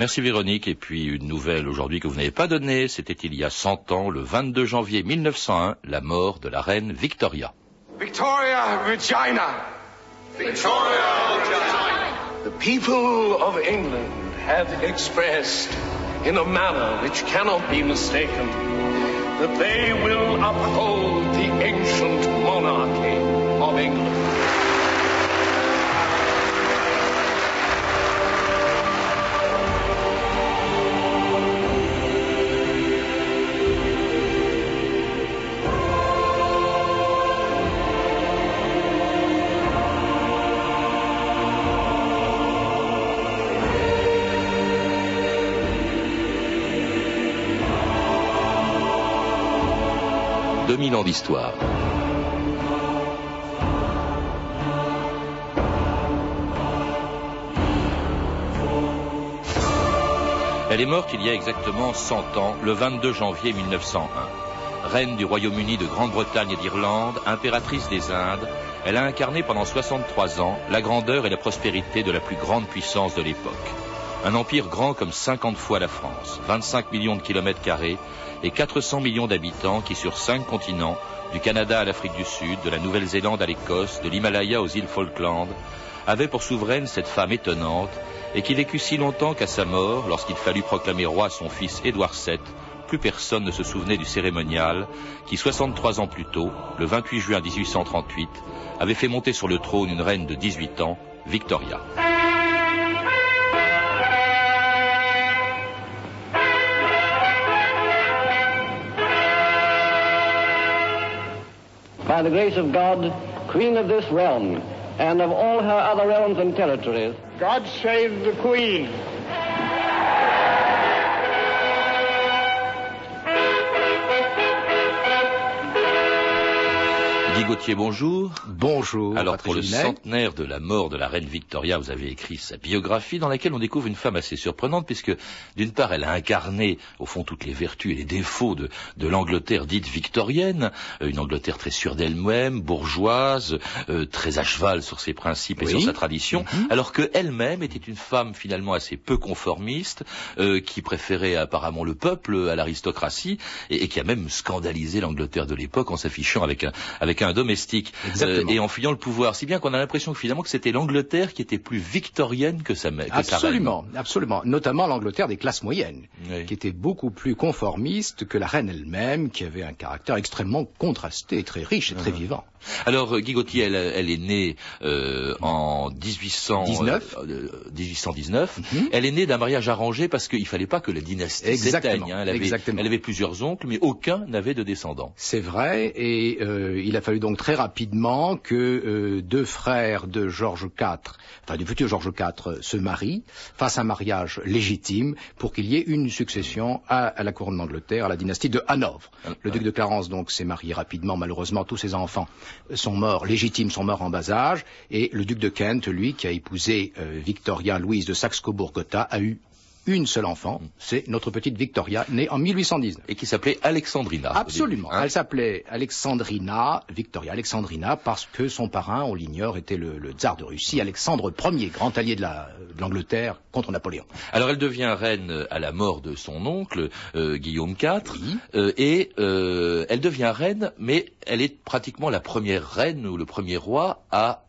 Merci Véronique. Et puis une nouvelle aujourd'hui que vous n'avez pas donnée, c'était il y a 100 ans, le 22 janvier 1901, la mort de la reine Victoria. Victoria Regina! Victoria Regina! The people of England have expressed in a manner which cannot be mistaken that they will uphold the ancient monarchy of England. 2000 ans d'histoire. Elle est morte il y a exactement 100 ans, le 22 janvier 1901. Reine du Royaume-Uni de Grande-Bretagne et d'Irlande, impératrice des Indes, elle a incarné pendant 63 ans la grandeur et la prospérité de la plus grande puissance de l'époque. Un empire grand comme 50 fois la France, 25 millions de kilomètres carrés et 400 millions d'habitants qui sur cinq continents, du Canada à l'Afrique du Sud, de la Nouvelle-Zélande à l'Écosse, de l'Himalaya aux îles Falkland, avaient pour souveraine cette femme étonnante et qui vécut si longtemps qu'à sa mort, lorsqu'il fallut proclamer roi son fils Édouard VII, plus personne ne se souvenait du cérémonial qui, 63 ans plus tôt, le 28 juin 1838, avait fait monter sur le trône une reine de 18 ans, Victoria. By the grace of God, Queen of this realm, and of all her other realms and territories. God save the Queen. Guy Gauthier, bonjour. Bonjour. Alors pour le centenaire de la mort de la reine Victoria, vous avez écrit sa biographie dans laquelle on découvre une femme assez surprenante puisque d'une part elle a incarné au fond toutes les vertus et les défauts de, de l'Angleterre dite victorienne, euh, une Angleterre très sûre d'elle-même, bourgeoise, euh, très à cheval sur ses principes et sur sa tradition, mm -hmm. alors qu'elle-même était une femme finalement assez peu conformiste, euh, qui préférait apparemment le peuple à l'aristocratie et, et, qui a même scandalisé l'Angleterre de l'époque en s'affichant avec un, avec un domestique euh, et en fuyant le pouvoir. Si bien qu'on a l'impression que finalement que c'était l'Angleterre qui était plus victorienne que sa, que absolument, sa reine. Absolument, notamment l'Angleterre des classes moyennes, oui. qui était beaucoup plus conformiste que la reine elle-même, qui avait un caractère extrêmement contrasté, très riche et très mmh. vivant. Alors, Guy Gauthier, elle, elle est née euh, en 1800, 19. euh, 1819. Mm -hmm. Elle est née d'un mariage arrangé parce qu'il fallait pas que la dynastie s'éteigne. Hein. Elle, avait, elle avait plusieurs oncles, mais aucun n'avait de descendants. C'est vrai, et euh, il a fallu donc très rapidement que euh, deux frères de Georges IV, enfin du futur Georges IV, se marient, fassent un mariage légitime pour qu'il y ait une succession à, à la couronne d'Angleterre, à la dynastie de Hanovre. Ah, Le duc de Clarence donc s'est marié rapidement, malheureusement tous ses enfants sont morts légitimes, sont morts en bas âge, et le duc de Kent, lui, qui a épousé euh, Victoria Louise de Saxe-Cobourg-Gotha, a eu une seule enfant, c'est notre petite Victoria, née en 1819. Et qui s'appelait Alexandrina. Absolument. Hein Elle s'appelait Alexandrina, Victoria Alexandrina, parce que son parrain, on l'ignore, était le, le, tsar de Russie, Alexandre Ier, grand allié de l'Angleterre contre Napoléon. Alors elle devient reine à la mort de son oncle, euh, Guillaume IV, oui. euh, et euh, elle devient reine, mais elle est pratiquement la première reine ou le premier roi à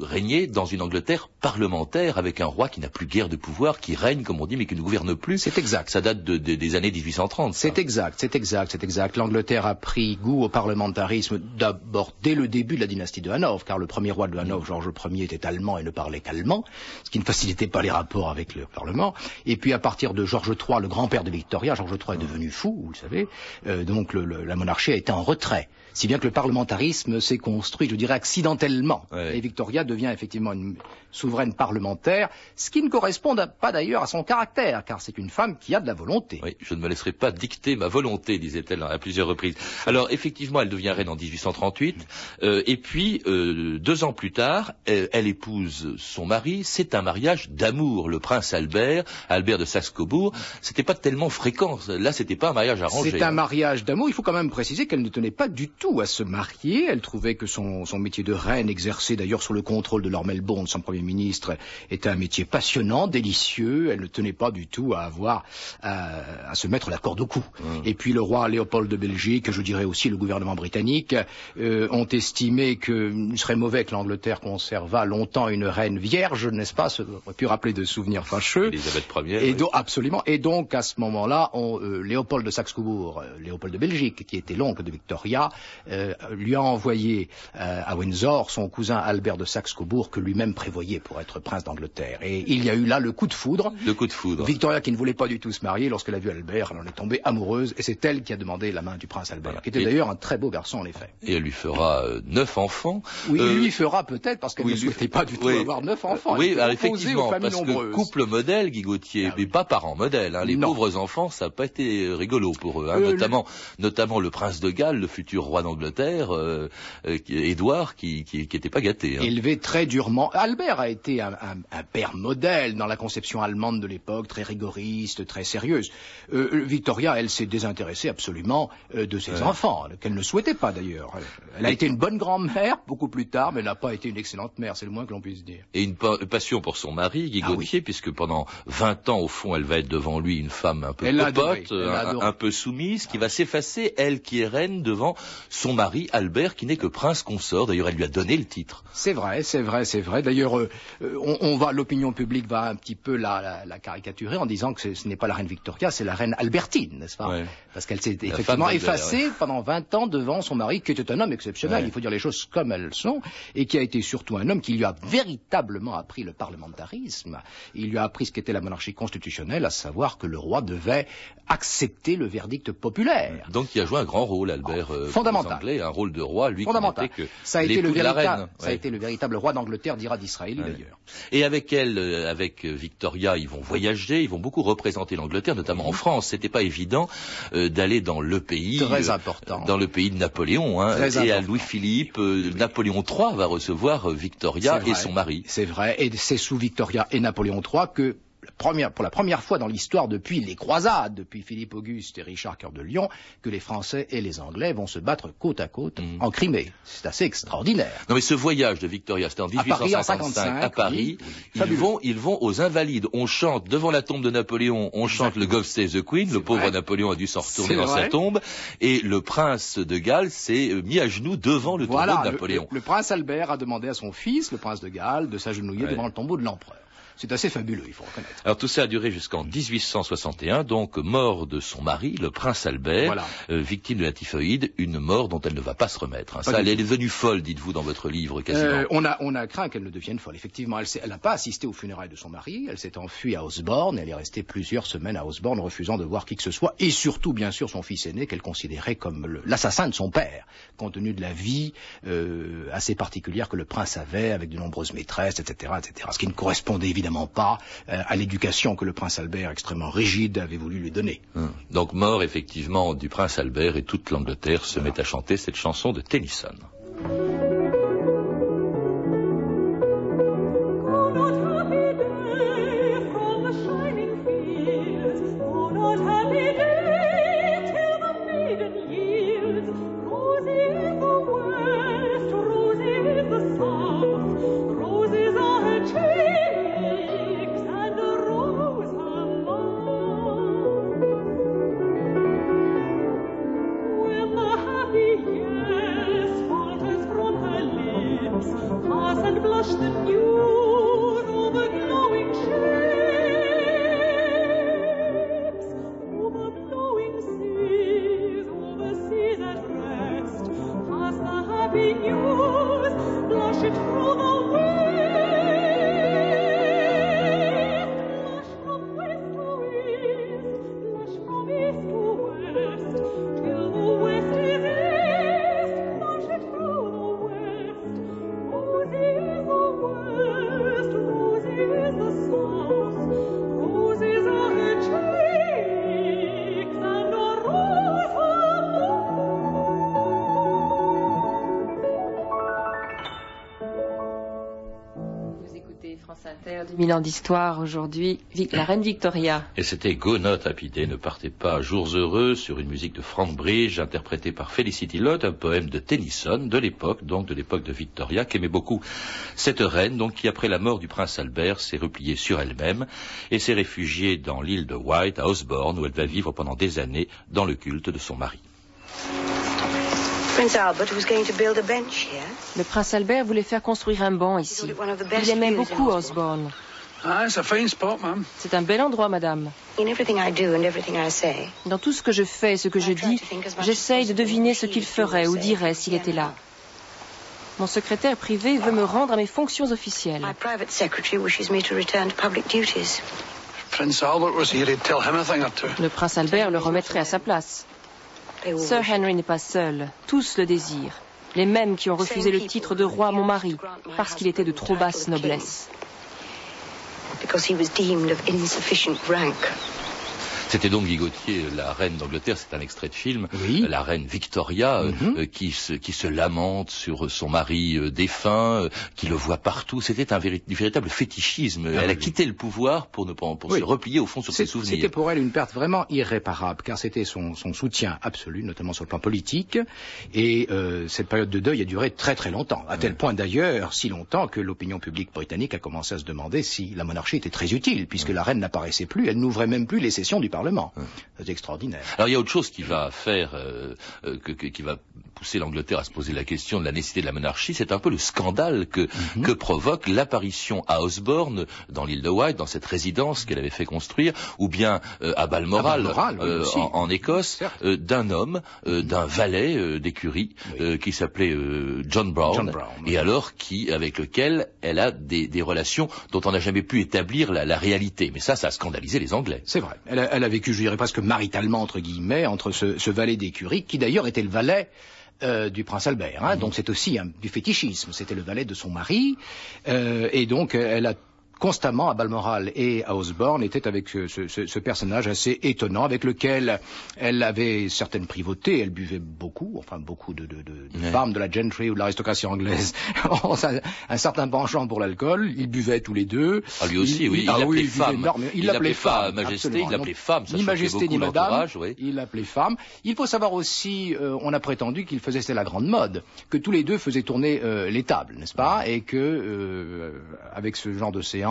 régner dans une Angleterre parlementaire avec un roi qui n'a plus guère de pouvoir, qui règne, comme on dit, mais qui ne gouverne plus. C'est exact. Ça date de, de, des années 1830. C'est exact, c'est exact, c'est exact. L'Angleterre a pris goût au parlementarisme d'abord dès le début de la dynastie de Hanovre, car le premier roi de Hanovre, mmh. Georges Ier, était allemand et ne parlait qu'allemand, ce qui ne facilitait pas les rapports avec le Parlement. Et puis à partir de Georges III, le grand-père de Victoria, Georges III est devenu fou, vous le savez, euh, donc le, le, la monarchie a été en retrait. Si bien que le parlementarisme s'est construit, je dirais, accidentellement. Ouais. Et Victoria devient effectivement une souveraine parlementaire, ce qui ne correspond pas d'ailleurs à son caractère, car c'est une femme qui a de la volonté. Oui, je ne me laisserai pas dicter ma volonté, disait-elle à plusieurs reprises. Alors, effectivement, elle devient reine en 1838, euh, et puis, euh, deux ans plus tard, elle, elle épouse son mari, c'est un mariage d'amour, le prince Albert, Albert de Saxe-Cobourg, c'était pas tellement fréquent, là, c'était pas un mariage arrangé. C'est un mariage d'amour, il faut quand même préciser qu'elle ne tenait pas du tout à se marier, elle trouvait que son, son métier de reine, exercé d'ailleurs sous le contrôle de Lord Melbourne, son premier ministre, était un métier passionnant, délicieux. Elle ne tenait pas du tout à avoir à, se mettre la corde au cou. Mmh. Et puis le roi Léopold de Belgique, je dirais aussi le gouvernement britannique, euh, ont estimé qu'il serait mauvais que l'Angleterre conservât longtemps une reine vierge, n'est-ce pas? Ça aurait pu rappeler de souvenirs fâcheux. Elisabeth Ier. Et absolument. Et donc à ce moment-là, euh, Léopold de Saxe-Cobourg, euh, Léopold de Belgique, qui était l'oncle de Victoria, lui a envoyé à Windsor son cousin Albert de Saxe-Cobourg que lui-même prévoyait pour être prince d'Angleterre. Et il y a eu là le coup de foudre. Le coup de foudre. Victoria qui ne voulait pas du tout se marier, lorsqu'elle a vu Albert, elle en est tombée amoureuse, et c'est elle qui a demandé la main du prince Albert, qui était d'ailleurs un très beau garçon en effet. Et elle lui fera euh, neuf enfants. Oui, euh, lui fera peut-être parce qu'elle ne souhaitait pas du tout avoir neuf enfants. Oui, effectivement, parce que couple modèle, Guy Gauthier, ah mais pas parent modèle. Hein, les pauvres enfants, ça n'a pas été rigolo pour eux, hein, euh, notamment, notamment le prince de Galles, le futur roi d'Angleterre, Édouard, qui, qui, qui était pas gâté. Hein. Élevé très durement. Albert a été un, un, père modèle dans la conception allemande de l'époque, très rigoriste, très sérieuse. Victoria, elle s'est désintéressée absolument de ses enfants, qu'elle ne souhaitait pas d'ailleurs. Elle a été une bonne grand-mère beaucoup plus tard, mais elle n'a pas été une excellente mère, c'est le moins que l'on puisse dire. Et une passion pour son mari, Guy ah puisque pendant 20 ans, au fond, elle va être devant lui une femme un peu popote, un, peu soumise, qui va s'effacer, elle qui est reine, devant son mari, Albert, qui n'est que prince consort. D'ailleurs, elle lui a donné le titre. C'est vrai, c'est vrai, c'est vrai. D'ailleurs, euh, on, va, l'opinion publique va un petit peu la, caricaturer en disant que ce, n'est pas la reine Victoria, c'est la reine Albertine, n'est-ce pas Parce qu'elle s'est effectivement effacée pendant 20 ans devant son mari, qui était un homme exceptionnel, il faut dire les choses comme elles sont, et qui a été surtout un homme qui lui a véritablement appris le parlementarisme. Il lui a appris ce qu'était la monarchie constitutionnelle, à savoir que le roi devait accepter le verdict populaire. Donc il a joué un grand rôle, Albert. Euh, Fondamental. Anglais, un rôle de roi, lui Fondamental. qui que ça a été le véritable, ça a été le véritable roi d'Angleterre, dira d'Israël d'ailleurs. Et avec elle, euh, avec Victoria, ils vont voyager, ils vont beaucoup représenter l'Angleterre, notamment en. France. C'était pas évident euh, d'aller dans le pays très important, dans le pays de Napoléon. Hein, et à Louis-Philippe, Napoléon III va recevoir Victoria et son mari. C'est vrai, et c'est sous Victoria et Napoléon III que pour la première fois dans l'histoire depuis les croisades, depuis Philippe Auguste et Richard Cœur de Lion, que les Français et les Anglais vont se battre côte à côte mhm. en Crimée. C'est assez extraordinaire. Non mais ce voyage de Victoria, c'était en 1855 à Paris. ils, vont, ils vont aux Invalides. On chante devant la tombe de Napoléon, on chante le God Save the Queen. Le pauvre Napoléon a dû s'en retourner dans sa tombe. Et le prince de Galles s'est euh, mis à genoux devant le tombeau de Napoléon. Le, le, prince Albert a demandé à son fils, le prince de Galles, de s'agenouiller devant le tombeau de l'empereur. C'est assez fabuleux, il faut reconnaître. Alors tout ça a duré jusqu'en 1861, donc mort de son mari, le prince Albert, euh, victime de la typhoïde, une mort dont elle ne va pas se remettre. Hein. Ça, elle est devenue folle, dites-vous dans votre livre, quasiment. Euh, on, a, on a craint qu'elle ne devienne folle. Effectivement, elle n'a pas assisté aux funérailles de son mari, elle s'est enfuie à Osborne, elle est restée plusieurs semaines à Osborne, refusant de voir qui que ce soit, et surtout, bien sûr, son fils aîné, qu'elle considérait comme l'assassin de son père, compte tenu de la vie euh, assez particulière que le prince avait, avec de nombreuses maîtresses, etc., etc. Ce qui ne correspondait évidemment pas euh, à l'éducation que le prince Albert, extrêmement rigide, avait voulu lui donner. Hum. Donc mort effectivement du prince Albert et toute l'Angleterre se met à chanter cette chanson de Tennyson. 2000 ans d'histoire aujourd'hui, la reine Victoria. Et c'était Go Not Happy Day, ne partez pas, jours heureux, sur une musique de Frank Bridge, interprétée par Felicity Lott, un poème de Tennyson, de l'époque, donc de l'époque de Victoria, qui aimait beaucoup cette reine, donc qui après la mort du prince Albert s'est repliée sur elle-même et s'est réfugiée dans l'île de White, à Osborne, où elle va vivre pendant des années dans le culte de son mari. Le prince Albert voulait faire construire un banc ici. Il aimait beaucoup Osborne. Ah, C'est un bel endroit, madame. Dans tout ce que je fais et ce que je dis, j'essaye de deviner ce qu'il ferait ou dirait s'il était là. Mon secrétaire privé veut me rendre à mes fonctions officielles. Le prince Albert le remettrait à sa place. Sir Henry n'est pas seul. Tous le désirent. Les mêmes qui ont refusé le titre de roi à mon mari parce qu'il était de trop basse noblesse. C'était donc Guy Gauthier, la reine d'Angleterre, c'est un extrait de film, la reine Victoria, euh, mhm. euh, qui, se, qui se lamente sur son mari euh, défunt, qui le voit partout. C'était un véritable fétichisme. Ah elle a quitté le pouvoir pour, ne, pour se replier au fond sur ses souvenirs. C'était pour elle une perte vraiment irréparable, car c'était son, son, soutien absolu, notamment sur le plan politique. Et cette période de deuil a duré très très longtemps, à tel point d'ailleurs, si longtemps que l'opinion publique britannique a commencé à se demander si la monarchie était très utile, puisque la reine n'apparaissait plus, elle n'ouvrait même plus les sessions du Parlement. C'est extraordinaire. Alors il y a autre chose qui va faire, euh, euh, qui va pousser l'Angleterre à se poser la question de la nécessité de la monarchie, c'est un peu le scandale que, mhm. que provoque l'apparition à Osborne, dans l'île de White, dans cette résidence qu'elle avait fait construire, ou bien euh, à Balmoral, en, Écosse, d'un homme, d'un valet d'écurie, qui s'appelait John Brown, et alors qui, avec lequel elle a des, relations dont on n'a jamais pu établir la, réalité. Mais ça, ça a scandalisé les Anglais. C'est vrai. Elle a, vécu, je dirais presque maritalement, entre guillemets, entre ce, valet d'écurie, qui d'ailleurs était le valet euh, du prince Albert. Hein. donc c'est aussi du fétichisme. C'était le valet de son mari. Euh, et donc elle a constamment à Balmoral et à Osborne était avec ce, ce, ce, personnage assez étonnant avec lequel elle avait certaines privautés, elle buvait beaucoup, enfin beaucoup de, de, de, femmes de la gentry ou de l'aristocratie anglaise. Un, un, certain penchant pour l'alcool, ils buvaient tous les deux. Ah lui aussi, oui, il, ah, oui, femme. il, l'appelait femme, majesté, il l'appelait femme, ni majesté ni madame, il l'appelait femme. Il faut savoir aussi, euh, on a prétendu qu'il faisait c'était la grande mode, que tous les deux faisaient tourner euh, les tables, n'est-ce pas, et que euh, avec ce genre de séance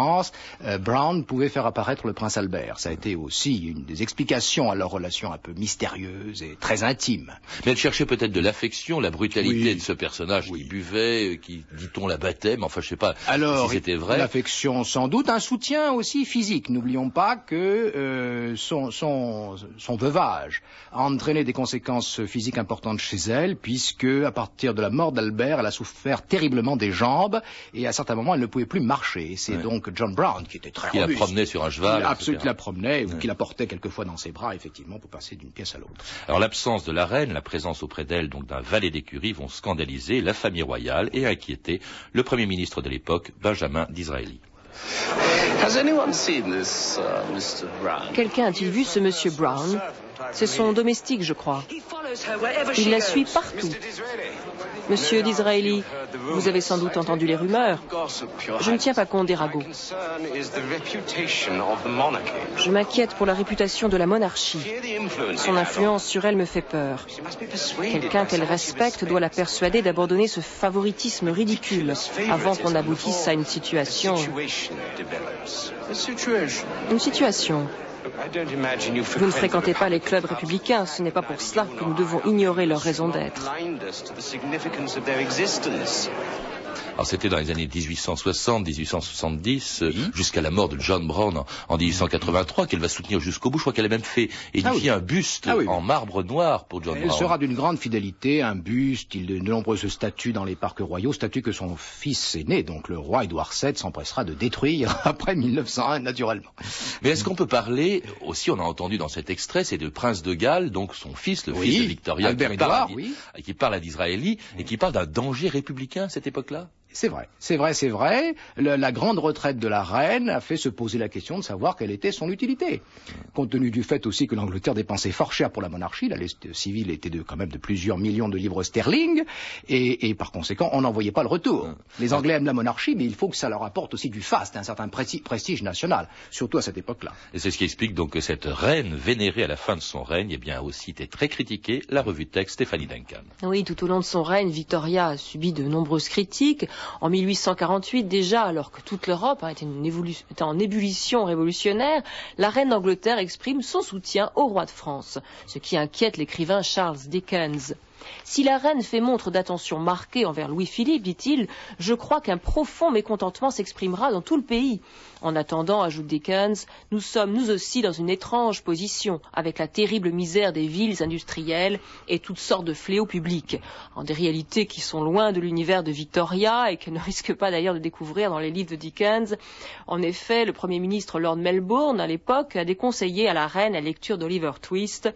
euh, Brown pouvait faire apparaître le prince Albert. Ça a été aussi une des explications à leur relation un peu mystérieuse et très intime. Mais elle cherchait peut-être de l'affection, la brutalité de ce personnage qui buvait, euh, qui, dit-on, la battait, mais enfin je sais pas Alors, si c'était vrai. L'affection sans doute, un soutien aussi physique. N'oublions pas que euh, son, son, son veuvage a entraîné des conséquences physiques importantes chez elle, puisque à partir de la mort d'Albert, elle a souffert terriblement des jambes et à certains moments elle ne pouvait plus marcher. C'est donc John Brown, qui était très qui la promenait sur un cheval, absolument, qui la promenait ou qui la portait quelquefois dans ses bras, effectivement, pour passer d'une pièce à l'autre. Alors l'absence de la reine, la présence auprès d'elle donc d'un valet d'écurie vont scandaliser la famille royale et inquiéter le premier ministre de l'époque, Benjamin Disraeli. Uh, Quelqu'un a-t-il vu ce monsieur Brown? C'est son domestique, je crois. Il la suit partout. Monsieur Disraeli, vous avez sans doute entendu les rumeurs. Je ne tiens pas compte des ragots. Je m'inquiète pour la réputation de la monarchie. Son influence sur elle me fait peur. Quelqu'un qu'elle respecte doit la persuader d'abandonner ce favoritisme ridicule avant qu'on aboutisse à une situation. Une situation. Vous ne fréquentez pas les clubs républicains, ce n'est pas pour cela que nous devons ignorer leur raison d'être. Alors c'était dans les années 1860, 1870, euh, jusqu'à la mort de John Brown en, 1883, qu'elle va soutenir jusqu'au bout. Je crois qu'elle a même fait édifier ah un buste ah en marbre noir pour John Brown. Elle sera d'une grande fidélité, un buste, il de nombreuses statues dans les parcs royaux, statues que son fils aîné, donc le roi Édouard VII, s'empressera de détruire après 1901, naturellement. Mais est-ce qu'on peut parler, aussi on a entendu dans cet extrait, c'est de Prince de Galles, donc son fils, le fils de Victoria, Albert qui, parle, qui parle à d'Israéli et qui parle d'un danger républicain à cette époque-là? C'est vrai, c'est vrai, c'est vrai. la grande retraite de la reine a fait se poser la question de savoir quelle était son utilité. Compte tenu du fait aussi que l'Angleterre dépensait fort cher pour la monarchie, la liste civile était de, quand même de plusieurs millions de livres sterling, et, par conséquent, on n'en voyait pas le retour. Les Anglais aiment la monarchie, mais il faut que ça leur apporte aussi du faste, un certain prestige national, surtout à cette époque-là. Et c'est ce qui explique donc que cette reine vénérée à la fin de son règne, eh bien, a aussi été très critiquée, la revue de texte Stéphanie Duncan. Oui, tout au long de son règne, Victoria a subi de nombreuses critiques. En 1848 déjà, alors que toute l'Europe hein, était, était, en ébullition révolutionnaire, la reine d'Angleterre exprime son soutien au roi de France, ce qui inquiète l'écrivain Charles Dickens. Si la reine fait montre d'attention marquée envers Louis-Philippe, dit-il, je crois qu'un profond mécontentement s'exprimera dans tout le pays. En attendant, ajoute Dickens, nous sommes nous aussi dans une étrange position, avec la terrible misère des villes industrielles et toutes sortes de fléaux publics, en des réalités qui sont loin de l'univers de Victoria et qu'elle ne risque pas d'ailleurs de découvrir dans les livres de Dickens. En effet, le Premier ministre Lord Melbourne, à l'époque, a déconseillé à la reine la lecture d'Oliver Twist,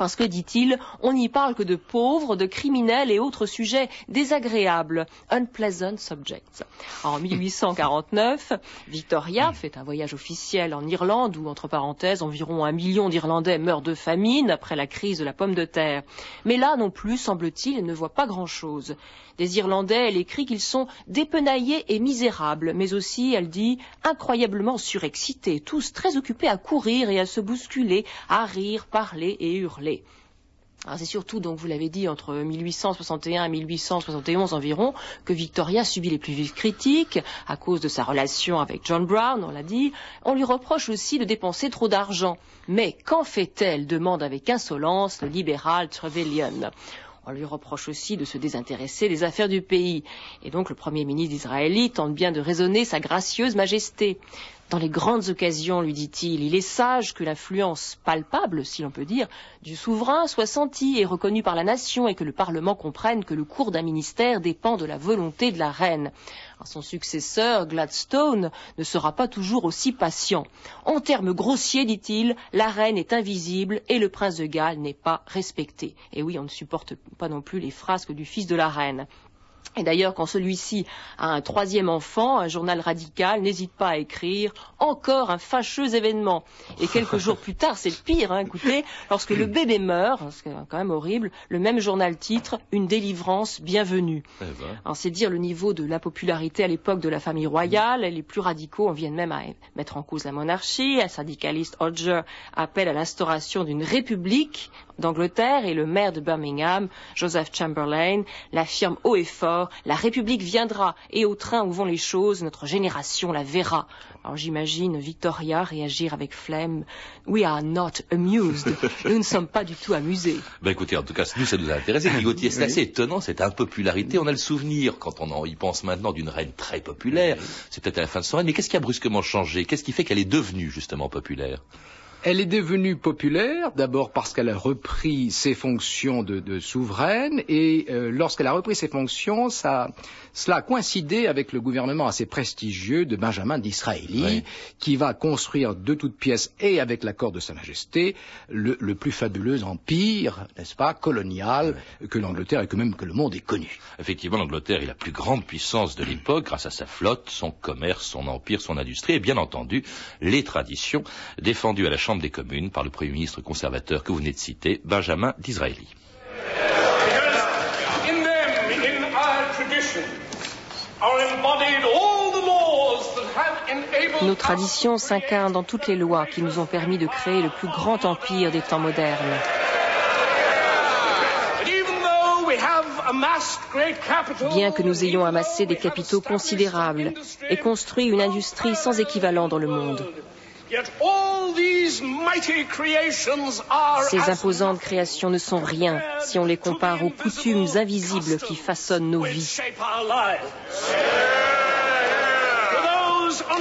parce que, dit-il, on n'y parle que de pauvres, de criminels et autres sujets désagréables, unpleasant subjects. En 1849, Victoria fait un voyage officiel en Irlande où, entre parenthèses, environ un million d'Irlandais meurent de famine après la crise de la pomme de terre. Mais là non plus, semble-t-il, elle ne voit pas grand-chose. Des Irlandais, elle écrit qu'ils sont dépenaillés et misérables, mais aussi, elle dit, incroyablement surexcités, tous très occupés à courir et à se bousculer, à rire, parler et hurler. C'est surtout, donc vous l'avez dit, entre 1861 et 1871 environ, que Victoria subit les plus vives critiques à cause de sa relation avec John Brown, on l'a dit. On lui reproche aussi de dépenser trop d'argent. Mais qu'en fait-elle? demande avec insolence le libéral Trevelyan. On lui reproche aussi de se désintéresser des affaires du pays. Et donc le Premier ministre d'Israël tente bien de raisonner sa gracieuse majesté. Dans les grandes occasions, lui dit-il, il est sage que l'influence palpable, si l'on peut dire, du souverain soit sentie et reconnue par la nation et que le Parlement comprenne que le cours d'un ministère dépend de la volonté de la reine. son successeur, Gladstone, ne sera pas toujours aussi patient. En termes grossiers, dit-il, la reine est invisible et le prince de Galles n'est pas respecté. Et oui, on ne supporte pas non plus les frasques du fils de la reine. Et d'ailleurs, quand celui-ci a un troisième enfant, un journal radical n'hésite pas à écrire encore un fâcheux événement. Et quelques jours plus tard, c'est le pire, hein, écoutez, lorsque le bébé meurt, c'est quand même horrible, le même journal titre Une délivrance bienvenue. Eh ben. c'est dire le niveau de la popularité à l'époque de la famille royale. Les plus radicaux en viennent même à mettre en cause la monarchie. Un syndicaliste Hodger appelle à l'instauration d'une république d'Angleterre et le maire de Birmingham, Joseph Chamberlain, l'affirme haut et fort, la République viendra et au train où vont les choses, notre génération la verra. Alors j'imagine Victoria réagir avec flemme. We are not amused. Nous ne sommes pas du tout amusés. Ben écoutez, en tout cas, nous, ça nous a intéressé. Gauthier, c'est assez étonnant, cette impopularité. On a le souvenir, quand on y pense maintenant, d'une reine très populaire. C'est peut-être à la fin de son règne. Mais qu'est-ce qui a brusquement changé? Qu'est-ce qui fait qu'elle est devenue, justement, populaire? Elle est devenue populaire, d'abord parce qu'elle a repris ses fonctions de, souveraine, et euh, lorsqu'elle a repris ses fonctions, ça, cela a coïncidé avec le gouvernement assez prestigieux de Benjamin d'Israëli, qui va construire de toutes pièces, et avec l'accord de Sa Majesté, le, plus fabuleux empire, n'est-ce pas, colonial, que l'Angleterre et que même que le monde ait connu. Effectivement, l'Angleterre est la plus grande puissance de l'époque, grâce à sa flotte, son commerce, son empire, son industrie, et bien entendu, les traditions défendues à la Chambre des communes par le Premier ministre conservateur que vous venez de citer, Benjamin Disraeli. Nos traditions s'incarnent dans toutes les lois qui nous ont permis de créer le plus grand empire des temps modernes. Bien que nous ayons amassé des capitaux considérables et construit une industrie sans équivalent dans le monde, ces imposantes créations ne sont rien si on les compare aux coutumes invisibles qui façonnent nos vies.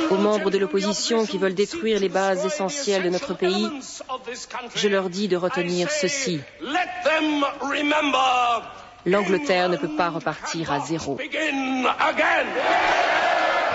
Aux membres de l'opposition qui veulent détruire les bases essentielles de notre pays, je leur dis de retenir ceci. L'Angleterre ne peut pas repartir à zéro.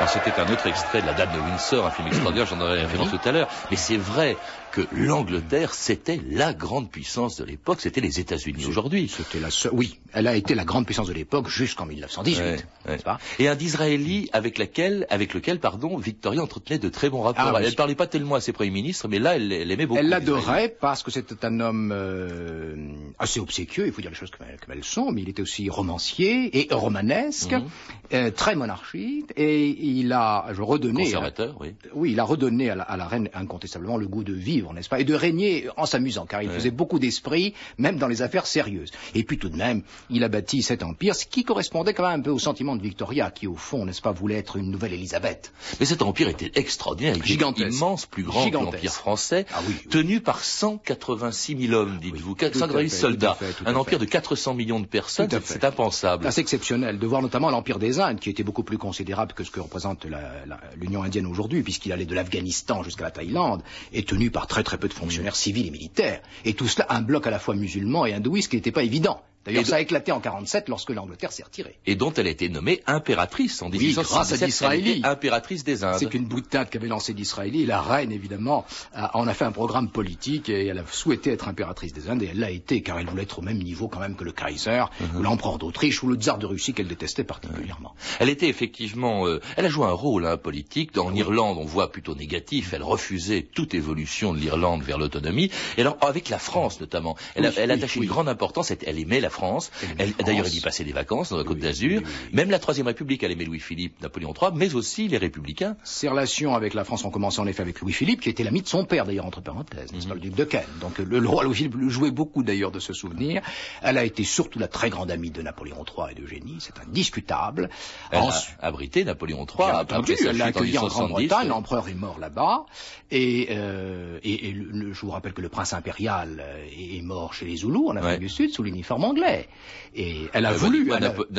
C'était un autre extrait de La Dame de Windsor, un film extraordinaire, j'en aurais référence tout à l'heure. Mais c'est vrai que l'Angleterre, c'était la grande puissance de l'époque, c'était les États-Unis aujourd'hui. C'était la seule, oui, elle a été la grande puissance de l'époque jusqu'en 1918, ouais, ouais. Pas? Et un d'Israéli avec laquelle, avec lequel, pardon, Victoria entretenait de très bons rapports. Ah, elle ne parlait pas tellement à ses premiers ministres, mais là, elle, elle aimait beaucoup. Elle l'adorait parce que c'était un homme euh, assez obséquieux, il faut dire les choses comme elles, comme elles, sont, mais il était aussi romancier et romanesque, -hmm. euh, très monarchiste, et il a, redonné, conservateur, oui. Oui, il a redonné à la, à la reine incontestablement le goût de vivre, n'est-ce pas, et de régner en s'amusant, car il ouais. faisait beaucoup d'esprit, même dans les affaires sérieuses. Et puis tout de même, il a bâti cet empire, ce qui correspondait quand même un peu au sentiment de Victoria, qui au fond, n'est-ce pas, voulait être une nouvelle Élisabeth. Mais cet empire était extraordinaire, il gigantesque, était immense, plus grand que l'empire français, ah, oui, oui. tenu par 186 000 hommes, dites-vous, 186 000 soldats, fait, un empire de 400 millions de personnes, c'est impensable. C'est exceptionnel de voir notamment l'empire des Indes, qui était beaucoup plus considérable que ce que représente l'Union indienne aujourd'hui, puisqu'il allait de l'Afghanistan jusqu'à la Thaïlande, est tenu par très très peu de fonctionnaires civils et militaires. Et tout cela, un bloc à la fois musulman et hindouiste qui n'était pas évident. D'ailleurs, ça a éclaté en 47 lorsque l'Angleterre s'est retirée. Et dont elle a été nommée impératrice en 1877. Oui, grâce à. Impératrice des Indes. C'est une boutade qu'avait lancée Disraeli. Et la reine, évidemment, a, en a fait un programme politique et elle a souhaité être impératrice des Indes et elle l'a été car elle voulait être au même niveau quand même que le Kaiser -huh. ou l'empereur d'Autriche ou le tsar de Russie qu'elle détestait particulièrement. Elle était effectivement, euh, elle a joué un rôle hein, politique. En oui. Irlande, on voit plutôt négatif. Elle refusait toute évolution de l'Irlande vers l'autonomie. Et alors, avec la France notamment, elle, oui, a, elle attachait une grande importance. Elle aimait la France. D'ailleurs, il y passait des vacances dans la Côte oui, d'Azur. Oui, oui, Même la Troisième République, elle aimait Louis-Philippe, Napoléon III, mais aussi les Républicains. Ses relations avec la France ont commencé en effet avec Louis-Philippe, qui était l'ami de son père, d'ailleurs, entre parenthèses, mm -hmm. pas, le duc de Kent. Donc le, le roi Louis-Philippe jouait beaucoup, d'ailleurs, de ce souvenir. Elle a été surtout la très grande amie de Napoléon III et d'Eugénie, c'est indiscutable. Elle en... a abrité Napoléon III. Bien entendu, elle l'a accueilli en Grande-Bretagne, l'empereur est mort là-bas. Et, euh, et, et le, je vous rappelle que le prince impérial est mort chez les Zoulous, en Afrique ouais. du Sud, sous l'uniforme anglais. Et elle a euh, voulu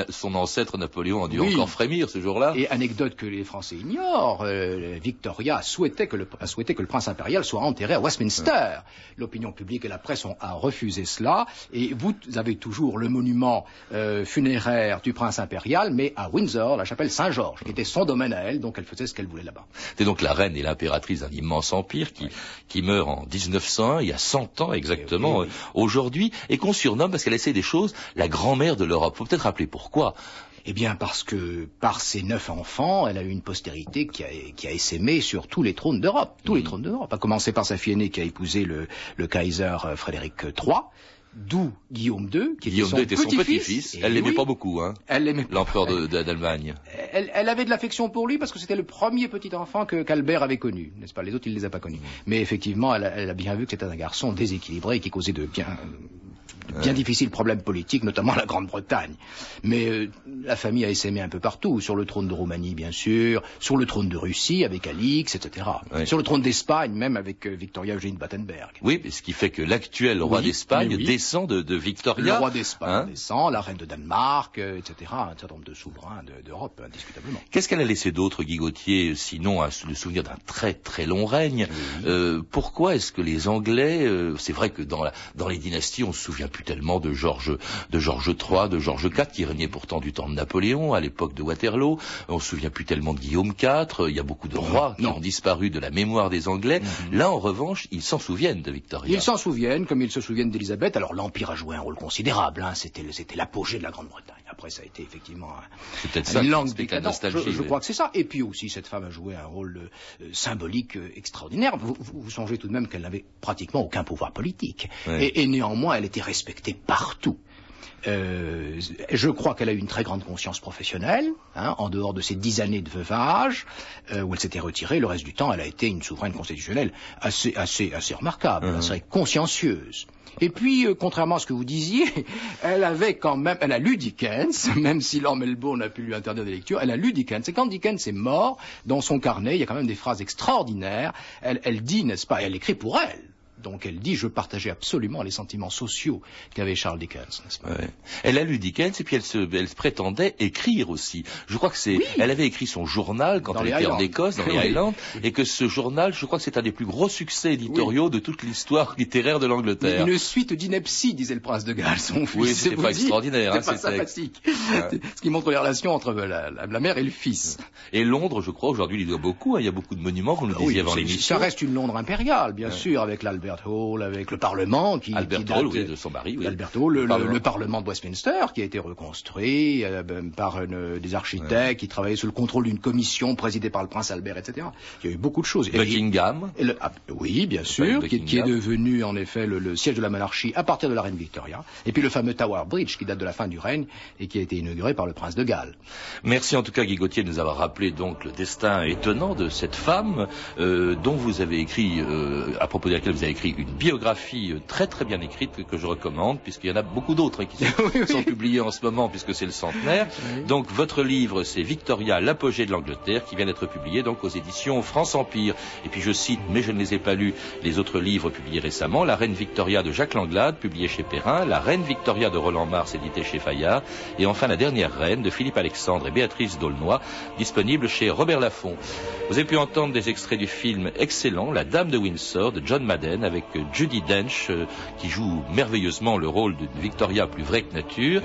son ancêtre Napoléon a dû oui. encore frémir ce jour-là. Et anecdote que les Français ignorent, euh, Victoria souhaitait que le, a souhaité que le prince impérial soit enterré à Westminster. Ouais. L'opinion publique et la presse ont a refusé cela. Et vous avez toujours le monument euh, funéraire du prince impérial, mais à Windsor, la chapelle Saint-Georges, qui était son domaine à elle, donc elle faisait ce qu'elle voulait là-bas. C'est donc la reine et l'impératrice d'un immense empire qui, ouais. qui meurt en 1901, il y a 100 ans exactement, oui, aujourd'hui, et qu'on surnomme parce qu'elle essaie des choses la grand-mère de l'Europe. Faut peut-être rappeler pourquoi. Eh bien, parce que par ses neuf enfants, elle a eu une postérité qui a, qui a essaimé sur tous les trônes d'Europe, tous mmh. les trônes d'Europe. À commencer par sa fille aînée qui a épousé le, le Kaiser Frédéric III. D'où Guillaume II, qui Guillaume était son petit-fils. Petit elle l'aimait oui, pas beaucoup, hein. Elle l'aimait L'empereur d'Allemagne. Elle, elle, avait de l'affection pour lui parce que c'était le premier petit enfant que qu'Albert avait connu, n'est-ce pas? Les autres, il les a pas connus. Mmh. Mais effectivement, elle a, elle a bien vu que c'était un garçon déséquilibré qui causait de bien bien ouais. difficiles problèmes politiques, notamment la Grande-Bretagne. Mais euh, la famille a essaimé un peu partout, sur le trône de Roumanie, bien sûr, sur le trône de Russie, avec Alix, etc. Sur le trône d'Espagne, même avec euh, Victoria Eugénie de Battenberg. Oui, mais ce qui fait que l'actuel roi oui, d'Espagne oui. descend de, de, Victoria. Le roi d'Espagne hein descend, la reine de Danemark, euh, etc. Un certain nombre de souverains d'Europe, de, indiscutablement. Qu'est-ce qu'elle a laissé d'autre, Guy Gauthier, sinon à, le souvenir d'un très très long règne? Euh, Pourquoi est-ce que les Anglais, c'est vrai que dans, la, dans les dynasties, on se souvient plus tellement de Georges de Georges III, de Georges IV, qui régnait pourtant du temps de Napoléon, à l'époque de Waterloo. On se souvient plus tellement de Guillaume IV. Il y a beaucoup de rois qui ont disparu de la mémoire des Anglais. Mm -hmm. Là, en revanche, ils s'en souviennent de Victoria. Ils s'en souviennent, comme ils se souviennent d'Élisabeth. Alors l'Empire a joué un rôle considérable. Hein. C'était l'apogée de la Grande-Bretagne. Après, ça a été effectivement un, ça une langue décadente. Je, je crois que c'est ça. Et puis aussi, cette femme a joué un rôle euh, symbolique euh, extraordinaire. Vous, vous, vous, songez tout de même qu'elle n'avait pratiquement aucun pouvoir politique. Ouais. Et, et néanmoins, elle était respectée partout. Euh, je crois qu'elle a eu une très grande conscience professionnelle, hein, en dehors de ces dix années de veuvage, euh, où elle s'était retirée. Le reste du temps, elle a été une souveraine constitutionnelle assez, assez, assez remarquable, mmh. assez consciencieuse. Et puis, euh, contrairement à ce que vous disiez, elle avait quand même, elle a lu Dickens, même si Lord Melbourne a pu lui interdire des lectures, elle a lu Dickens. Et quand Dickens est mort, dans son carnet, il y a quand même des phrases extraordinaires. Elle, elle dit, n'est-ce pas, et elle écrit pour elle donc elle dit je partageais absolument les sentiments sociaux qu'avait Charles Dickens, n'est-ce pas? Elle a lu Dickens et puis elle se, elle prétendait écrire aussi. Je crois que c'est, elle avait écrit son journal quand elle était en Écosse, dans les Highlands, et que ce journal, je crois que c'est un des plus gros succès éditoriaux de toute l'histoire littéraire de l'Angleterre. Une suite d'ineptie, disait le prince de Galles, son fils. Oui, c'était pas extraordinaire. Hein, pas sympathique. Ce qui montre les relations entre la, mère et le fils. Et Londres, je crois, aujourd'hui, il y a beaucoup. Hein. il y a beaucoup de monuments, qu'on nous disiez avant l'émission. Ça reste une Londres impériale, bien sûr, avec l'Albert Hall, avec le Parlement qui. Albert Hall, oui, de son mari, oui. Albert Hall, le, Parlement de Westminster, qui a été reconstruit euh, par des architectes qui travaillaient sous le contrôle d'une commission présidée par le prince Albert, etc. Il y a eu beaucoup de choses. Buckingham. Ah, oui, bien sûr, qui, qui, est devenu en effet le, siège de la monarchie à partir de la reine Victoria. Et puis le fameux Tower Bridge, qui date de la fin du règne et qui a été inauguré par le prince de Galles. Merci en tout cas, Guy Gauthier, de nous avoir rappelé donc le destin étonnant de cette femme euh, dont vous avez écrit, euh, à propos de laquelle vous avez écrit une biographie euh, très très bien écrite que, je recommande, puisqu'il y en a beaucoup d'autres hein, qui sont, sont publiées en ce moment, puisque c'est le centenaire. Donc votre livre, c'est Victoria, l'apogée de l'Angleterre, qui vient d'être publié donc aux éditions France Empire. Et puis je cite, mais je ne les ai pas lus, les autres livres publiés récemment, La Reine Victoria de Jacques Langlade, publié chez Perrin, La Reine Victoria de Roland Mars, édité chez Fayard, et enfin La Dernière Reine de Philippe Alexandre et Béatrice D'aulnoy, disponible chez Robert Laffont. Vous avez pu entendre des extraits du film excellent, La Dame de Windsor, de John Madden, avec Judy Dench, euh, qui joue merveilleusement le rôle d'une Victoria plus vraie que nature.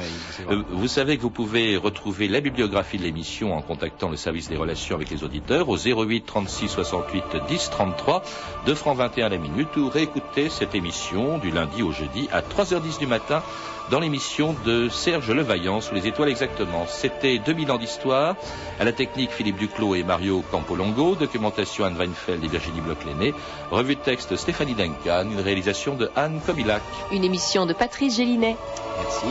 Euh, vous savez que vous pouvez retrouver la bibliographie de l'émission en contactant le service des relations avec les auditeurs au 08 36 68 10 33 2 francs 21 la minute ou réécouter cette émission du lundi au jeudi à 3h10 du matin dans l'émission de Serge Levaillant sous les étoiles exactement. C'était 2000 ans d'histoire. À la technique, Philippe Duclos et Mario Campolongo. Documentation Anne Weinfeld et Virginie Bloch-Lenné. Revue de texte Stéphanie Duncan. Une réalisation de Anne Kobilac. Une émission de Patrice Gélinet. Merci.